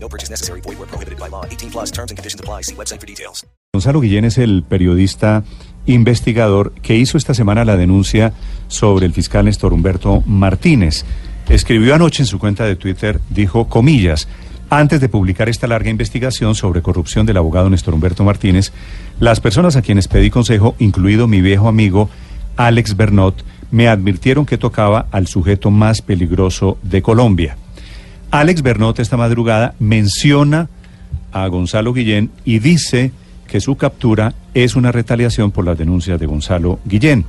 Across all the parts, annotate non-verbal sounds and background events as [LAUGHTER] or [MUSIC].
No purchase necessary. Void where prohibited by law. 18 plus terms and conditions apply. See website for details. Gonzalo Guillén es el periodista investigador que hizo esta semana la denuncia sobre el fiscal Néstor Humberto Martínez. Escribió anoche en su cuenta de Twitter, dijo, comillas, antes de publicar esta larga investigación sobre corrupción del abogado Néstor Humberto Martínez, las personas a quienes pedí consejo, incluido mi viejo amigo Alex Bernot, me advirtieron que tocaba al sujeto más peligroso de Colombia. Alex Bernot esta madrugada menciona a Gonzalo Guillén y dice que su captura es una retaliación por las denuncias de Gonzalo Guillén.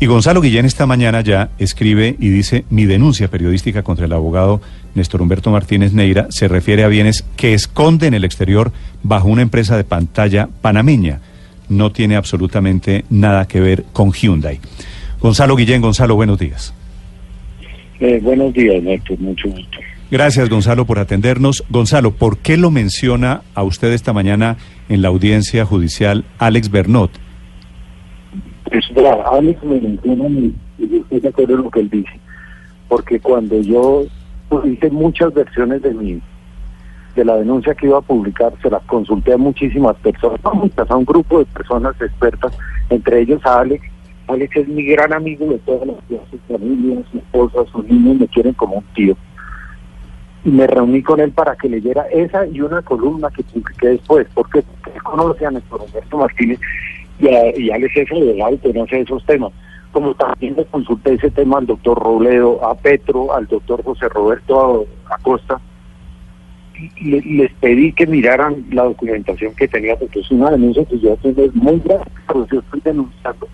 Y Gonzalo Guillén esta mañana ya escribe y dice, mi denuncia periodística contra el abogado Néstor Humberto Martínez Neira se refiere a bienes que esconde en el exterior bajo una empresa de pantalla panameña. No tiene absolutamente nada que ver con Hyundai. Gonzalo Guillén, Gonzalo, buenos días. Eh, buenos días, Néstor, mucho gusto. Gracias, Gonzalo, por atendernos. Gonzalo, ¿por qué lo menciona a usted esta mañana en la audiencia judicial Alex Bernot? Pues, ya, Alex me menciona y yo estoy de acuerdo en lo que él dice, porque cuando yo pues, hice muchas versiones de mi de la denuncia que iba a publicar, se las consulté a muchísimas personas, a un grupo de personas expertas, entre ellos a Alex. Alex es mi gran amigo de todas las su familia, su esposa, sus niños me quieren como un tío. Y me reuní con él para que leyera esa y una columna que publiqué después, porque conoce a Néstor Humberto Martínez y, a, y Alex es abogado y conoce esos temas como también le consulté ese tema al doctor Robledo, a Petro, al doctor José Roberto Acosta, y, les pedí que miraran la documentación que tenía, porque es una denuncia que yo tengo muy grave, pero yo estoy denunciando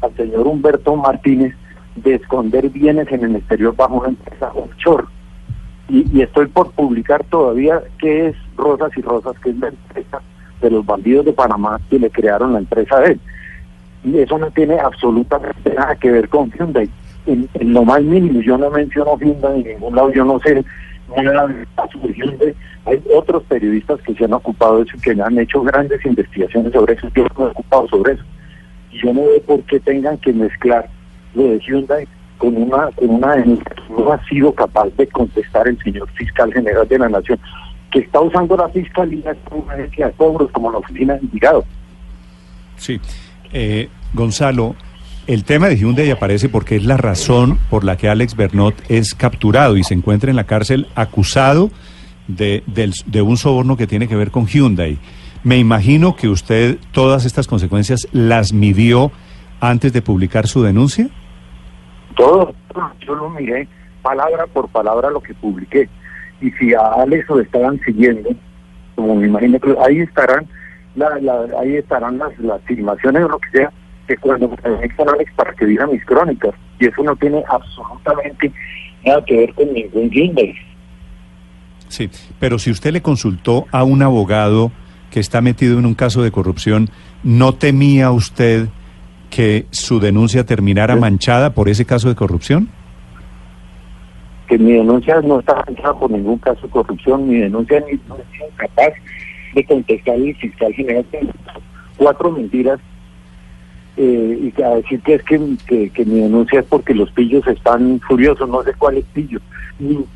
al señor Humberto Martínez de esconder bienes en el exterior bajo una empresa offshore. Y, y estoy por publicar todavía qué es Rosas y Rosas, que es la empresa de los bandidos de Panamá que le crearon la empresa de él y eso no tiene absolutamente nada que ver con Hyundai. En, lo más mínimo, yo no menciono Hyundai en ningún lado, yo no sé Hyundai. Hay otros periodistas que se han ocupado de eso, que han hecho grandes investigaciones sobre eso, yo no he ocupado sobre eso. Yo no veo por qué tengan que mezclar lo de Hyundai con una, con una que no ha sido capaz de contestar el señor fiscal general de la Nación, que está usando la fiscalía como una de cobros, como la oficina de indicado. Sí. Eh, Gonzalo, el tema de Hyundai aparece porque es la razón por la que Alex Bernot es capturado y se encuentra en la cárcel acusado de, del- de un soborno que tiene que ver con Hyundai. Me imagino que usted todas estas consecuencias las midió antes de publicar su denuncia. Todo, yo lo miré palabra por palabra lo que publiqué. Y si a Alex lo estaban siguiendo, como me imagino que ahí estarán, la, la- ahí estarán las, las filmaciones o lo que sea, que cuando me conectan Alex para que diga mis crónicas. Y eso no tiene absolutamente nada que ver con ningún Hyundai. Sí, pero si usted le consultó a un abogado que está metido en un caso de corrupción, ¿no temía usted que su denuncia terminara manchada por ese caso de corrupción? que mi denuncia no está manchada por ningún caso de corrupción, mi denuncia ni no es capaz de contestar el fiscal general cuatro mentiras eh, y a decir que es que, que, que mi denuncia es porque los pillos están furiosos, no sé cuál es pillo,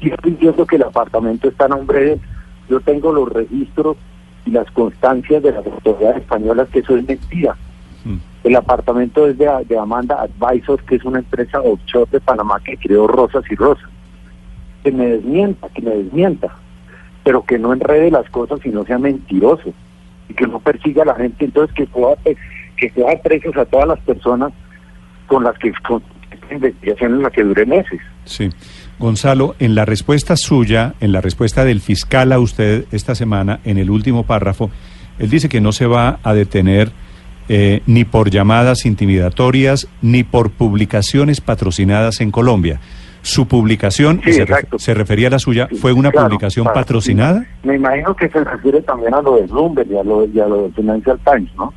estoy diciendo que el apartamento está a nombre de él, yo tengo los registros y las constancias de las autoridades españolas que eso es mentira. El apartamento es de, de Amanda Advisors, que es una empresa offshore de Panamá que creó Rosas y Rosas. Que me desmienta, que me desmienta, pero que no enrede las cosas y no sea mentiroso y que no persiga a la gente, entonces que pueda que pueda presos a todas las personas con las que con esta investigación en la que dure meses. Sí. Gonzalo, en la respuesta suya, en la respuesta del fiscal a usted esta semana, en el último párrafo, él dice que no se va a detener eh, ni por llamadas intimidatorias ni por publicaciones patrocinadas en Colombia. Su publicación, Sí, se, ref- exacto. se refería a la suya, Sí, ¿fue una claro, publicación patrocinada? Me imagino que se refiere también a lo de Bloomberg y a lo, y a lo de Financial Times, ¿no?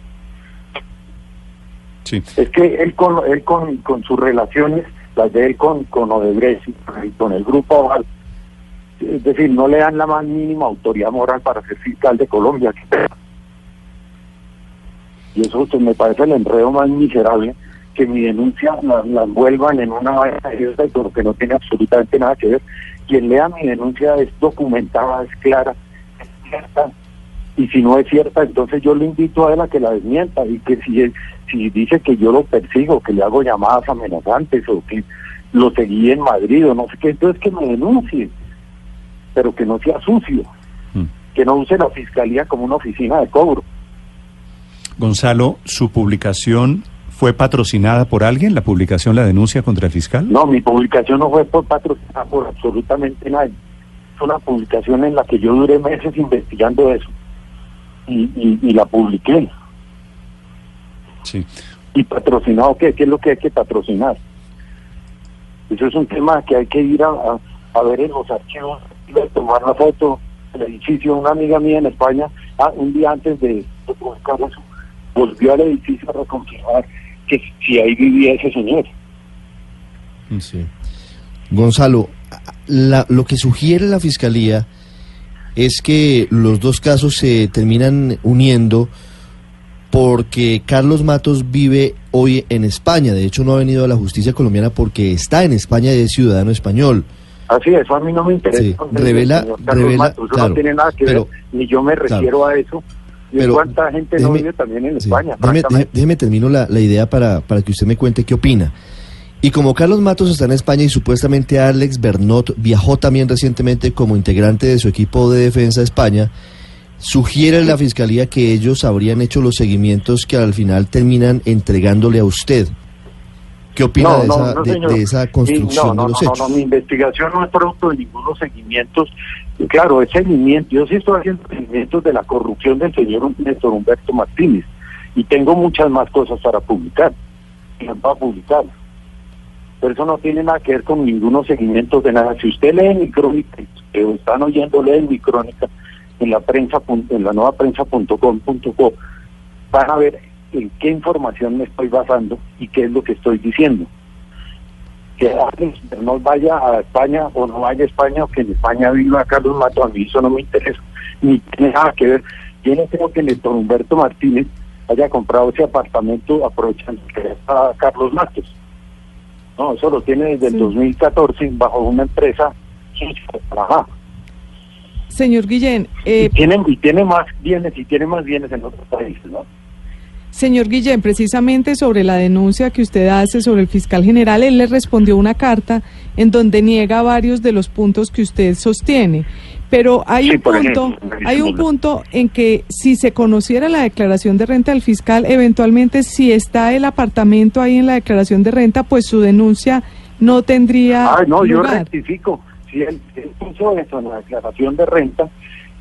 Sí. Es que él con él con, con sus relaciones, las de él con, con Odebrecht y con el grupo Aval, es decir, no le dan la más mínima autoridad moral para ser fiscal de Colombia. Y eso pues, me parece el enredo más miserable, que mi denuncia la, la envuelvan en una vaina de pero que no tiene absolutamente nada que ver. Quien lea mi denuncia es documentada, es clara, es cierta, y si no es cierta, entonces yo le invito a él a que la desmienta y que si, si dice que yo lo persigo, que le hago llamadas amenazantes o que lo seguí en Madrid o no sé qué, entonces que me denuncie, pero que no sea sucio, Mm. que no use la fiscalía como una oficina de cobro. Gonzalo, ¿su publicación fue patrocinada por alguien? ¿La publicación, la denuncia contra el fiscal? No, mi publicación no fue por patrocinada por absolutamente nadie. Es una publicación en la que yo duré meses investigando eso y, y, y la publiqué. Sí. ¿Y patrocinado qué? ¿Qué es lo que hay que patrocinar? Eso es un tema que hay que ir a, a- a ver en los archivos, tomar la foto del edificio. Una amiga mía en España, ah, un día antes de, de publicar eso, volvió al edificio a reconfirmar que si ahí vivía ese señor. Sí. Gonzalo, la- lo que sugiere la fiscalía es que los dos casos se terminan uniendo porque Carlos Matos vive hoy en España. De hecho, no ha venido a la justicia colombiana porque está en España y es ciudadano español. Así es, eso a mí no me interesa. Sí, revela- revela- Matos, claro, no tiene nada que pero- ver, ni yo me claro. refiero a eso. Y Pero cuánta gente no déjeme- vive también en Sí. España, Déjeme, déjeme- déjeme termino la, la idea para, para que usted me cuente qué opina. Y como Carlos Matos está en España y supuestamente Alex Bernot viajó también recientemente como integrante de su equipo de defensa de España, sugiere la fiscalía que ellos habrían hecho los seguimientos que al final terminan entregándole a usted. ¿Qué opina de, esa, de- señor. de esa construcción no, no, de los no, hechos? No, mi investigación no es producto de ningunos seguimientos. Claro, es seguimiento. Yo sí estoy haciendo seguimientos de la corrupción del señor Néstor Humberto Martínez. Y tengo muchas más cosas para publicar. Y las voy a publicar. Pero eso no tiene nada que ver con ningunos seguimientos de nada. Si usted lee mi crónica, que están oyendo, leen mi crónica en la prensa, en la nueva prensa.com.co, van a ver en qué información me estoy basando y qué es lo que estoy diciendo. Que no vaya a España o no vaya a España o que en España viva Carlos Mato, a mí eso no me interesa, ni tiene nada que ver. Yo no creo que Néstor Humberto Martínez haya comprado ese apartamento aprovechando que está Carlos Matos. No, eso lo tiene desde el 2014 bajo una empresa. Señor Guillén, eh, y, tiene, y tiene más bienes y tiene más bienes en otros países, ¿no? Señor Guillén, precisamente sobre la denuncia que usted hace sobre el fiscal general, él le respondió una carta en donde niega varios de los puntos que usted sostiene. Pero hay Sí, un punto, ejemplo, hay un punto en que si se conociera la declaración de renta del fiscal, eventualmente si está el apartamento ahí en la declaración de renta, pues su denuncia no tendría Ah, no, yo rectifico. Si él, él puso eso en la declaración de renta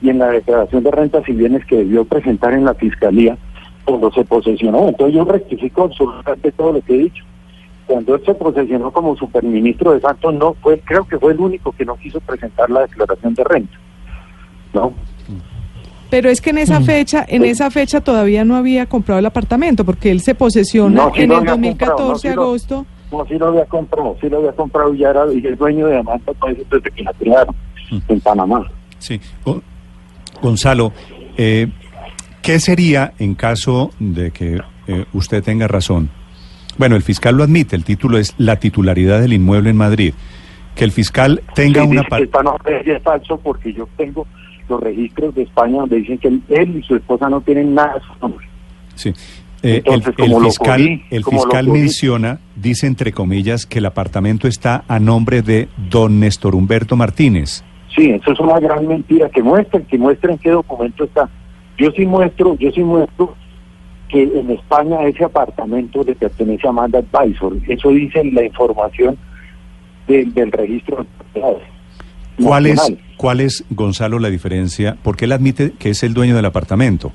y en la declaración de renta, si bien es que debió presentar en la fiscalía cuando se posesionó, entonces yo rectifico absolutamente todo lo que he dicho. Cuando él se posesionó como superministro de Santos, no fue, creo que fue el único que no quiso presentar la declaración de renta. ¿No? Pero es que en Mm. esa fecha, en esa fecha todavía no había comprado el apartamento, porque él se posesiona No, sí en el había 2014 comprado, no, sí lo- agosto. No, sí lo había comprado, sí lo había comprado y ya era y el dueño de Amanda pues, desde que la crearon en Panamá. Sí. Gon- Gonzalo, eh, ¿qué sería en caso de que eh, usted tenga razón? Bueno, el fiscal lo admite, el título es La titularidad del inmueble en Madrid. Que el fiscal tenga Sí, una... esta noticia es falso porque yo tengo los registros de España donde dicen que él, y su esposa no tienen nada de su nombre. Sí. Eh, Entonces, el, el fiscal, cogí, el fiscal menciona, dice entre comillas, que el apartamento está a nombre de don Néstor Humberto Martínez. Sí, eso es una gran mentira. Que muestren, que muestren qué documento está. Yo sí muestro, yo sí muestro que en España ese apartamento le pertenece a Amanda Advisor. Eso dice la información del- del registro de propiedades. ¿Cuál es. ¿Cuál es, Gonzalo, la diferencia? Porque él admite que es el dueño del apartamento.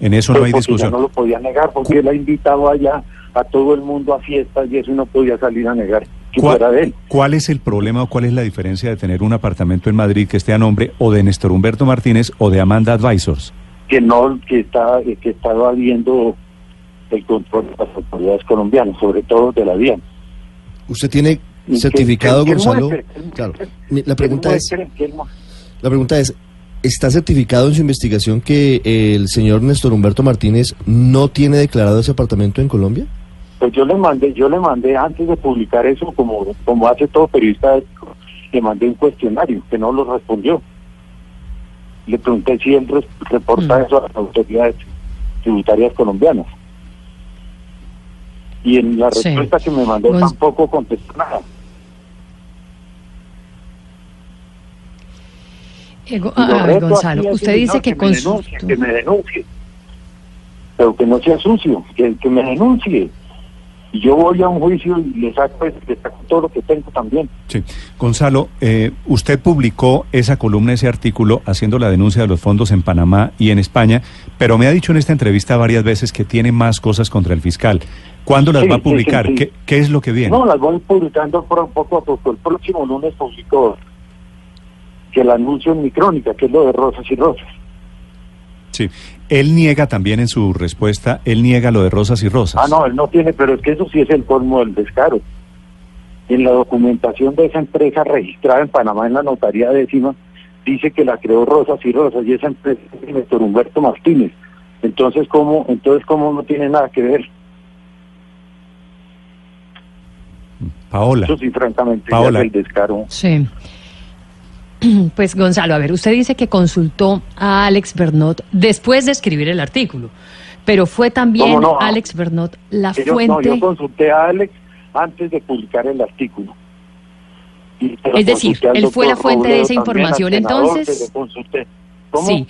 En eso no Pues hay porque ya discusión. no lo podía negar porque él ha invitado allá a todo el mundo a fiestas y eso no podía salir a negar si ¿Cuál, fuera de él. cuál es el problema o cuál es la diferencia de tener un apartamento en Madrid que esté a nombre o de Néstor Humberto Martínez o de Amanda Advisors? Que no, que está, que está evadiendo el control de las autoridades colombianas, sobre todo de la DIAN. ¿Usted tiene certificado, Gonzalo? Claro. La pregunta es, la pregunta es, ¿está certificado en su investigación que el señor Néstor Humberto Martínez no tiene declarado ese apartamento en Colombia? Pues yo le mandé, yo le mandé antes de publicar eso, como, como hace todo periodista le mandé un cuestionario que no lo respondió. Le pregunté si él reporta Mm. eso a las autoridades tributarias colombianas. Y en la Sí. respuesta que me mandó Gonz- tampoco contestó nada. Eh, Go- Y lo a ver, Gonzalo, usted dice que me consultó. denuncie, que me denuncie. Pero que no sea sucio, que, que me denuncie. Y yo voy a un juicio y le saco, le saco todo lo que tengo también. Sí. Gonzalo, eh, usted publicó esa columna, ese artículo, haciendo la denuncia de los fondos en Panamá y en España, pero me ha dicho en esta entrevista varias veces que tiene más cosas contra el fiscal. ¿Cuándo las Sí, va a publicar? sí, sí. ¿Qué, qué es lo que viene? No, las voy publicando por poco a poco. El próximo lunes publico que el anuncio en mi crónica, que es lo de Rosas y Rosas. Sí. Él niega también en su respuesta, él niega lo de Rosas y Rosas. Ah, no, él no tiene, pero es que eso sí es el colmo del descaro. En la documentación de esa empresa registrada en Panamá en la notaría décima, dice que la creó Rosas y Rosas y esa empresa es Néstor Humberto Martínez. Entonces, ¿cómo, entonces, ¿cómo no tiene nada que ver? Paola. Eso sí, francamente, Paola. el descaro. Sí. [CLEARS THROAT] Pues Gonzalo, a ver, usted dice que consultó a Alex Bernot después de escribir el artículo, pero fue también ¿Cómo no? Alex Bernot la yo- fuente. no, yo consulté a Alex antes de publicar el artículo. Y Es decir, él fue la fuente de esa información, entonces. Sí.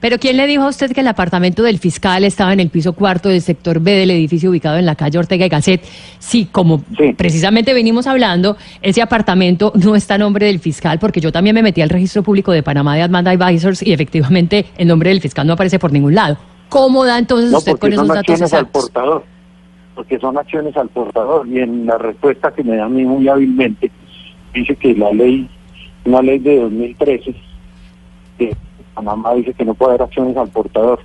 Pero ¿quién le dijo a usted que el apartamento del fiscal estaba en el piso cuarto del sector B del edificio ubicado en la calle Ortega y Gasset? Sí, como Sí. precisamente venimos hablando, ese apartamento [LAUGHS] no está a nombre del fiscal, porque yo también me metí al registro público de Panamá de Admanda Advisors y efectivamente el nombre del fiscal no aparece por ningún lado. ¿Cómo da entonces No, usted con esos son datos acciones al exactos? portador. Porque son acciones al portador. Y en la respuesta que me da a mí muy hábilmente, dice que la ley, una ley de 2013, que Panamá dice que no puede haber acciones al portador.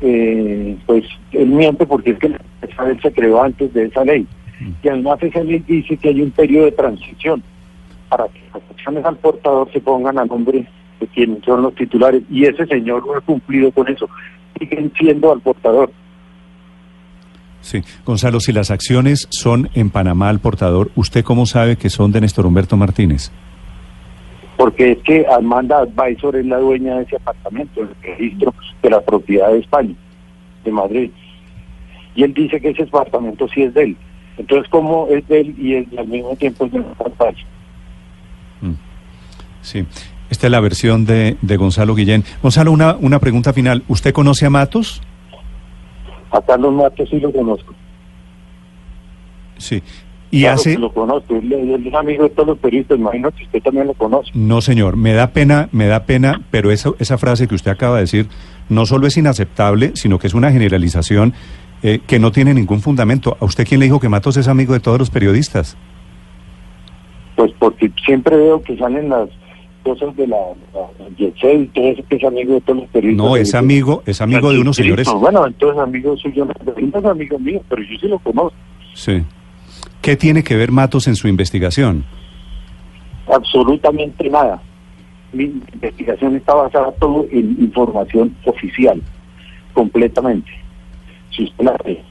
Eh, pues él miente porque es que esa ley se creó antes de esa ley. Y además esa ley dice que hay un periodo de transición para que las acciones al portador se pongan a nombre de quienes son los titulares. Y ese señor no ha cumplido con eso. Siguen siendo al portador. Sí. Gonzalo, si las acciones son en Panamá al portador, ¿usted cómo sabe que son de Néstor Humberto Martínez? porque es que Amanda Advisor es la dueña de ese apartamento, el registro de la propiedad de España, de Madrid. Y él dice que ese apartamento sí es de él. Entonces, ¿cómo es de él y es- al mismo tiempo es de Amanda Advisor? Sí. Esta es la versión de, de Gonzalo Guillén. Gonzalo, una, una pregunta final. ¿Usted conoce a Matos? A Carlos Matos sí lo conozco. Sí. Y Claro hace... lo conozco, él, él es amigo de todos los periodistas, imagino que usted también lo conoce. No, señor, me da pena, me da pena, pero esa, esa frase que usted acaba de decir no solo es inaceptable, sino que es una generalización eh, que no tiene ningún fundamento. ¿A usted quién le dijo que Matos es amigo de todos los periodistas? Pues porque siempre veo que salen las cosas de la, la y todo eso que es amigo de todos los periodistas. No, es amigo, es amigo de unos señores. Bueno, entonces amigo suyo, no es amigo mío, pero yo sí lo conozco. Sí. ¿Qué tiene que ver Matos en su investigación? Absolutamente nada. Mi investigación está basada todo en información oficial, completamente. Si usted la ve.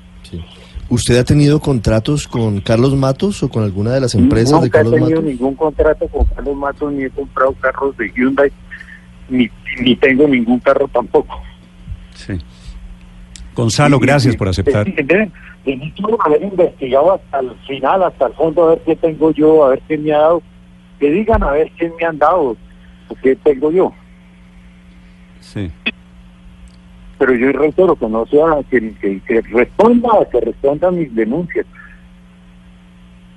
¿Usted ha tenido contratos con Carlos Matos o con alguna de las empresas Nunca de Carlos he tenido Matos? ningún contrato con Carlos Matos, ni he comprado carros de Hyundai, ni, ni tengo ningún carro tampoco. Sí. Gonzalo, gracias por aceptar. Necesito haber investigado hasta el final, hasta el fondo, a ver qué tengo yo, a ver qué me ha dado. Que digan a ver qué me han dado, o qué tengo yo. Sí. Pero yo reitero que no sea, que, que, que responda, que responda a mis denuncias.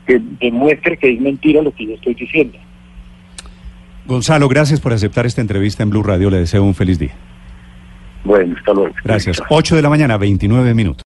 Que demuestre que es mentira lo que yo estoy diciendo. Gonzalo, gracias por aceptar esta entrevista en Blue Radio. Le deseo un feliz día. Bueno, hasta luego. Gracias. 8 de la mañana, 29 minutos.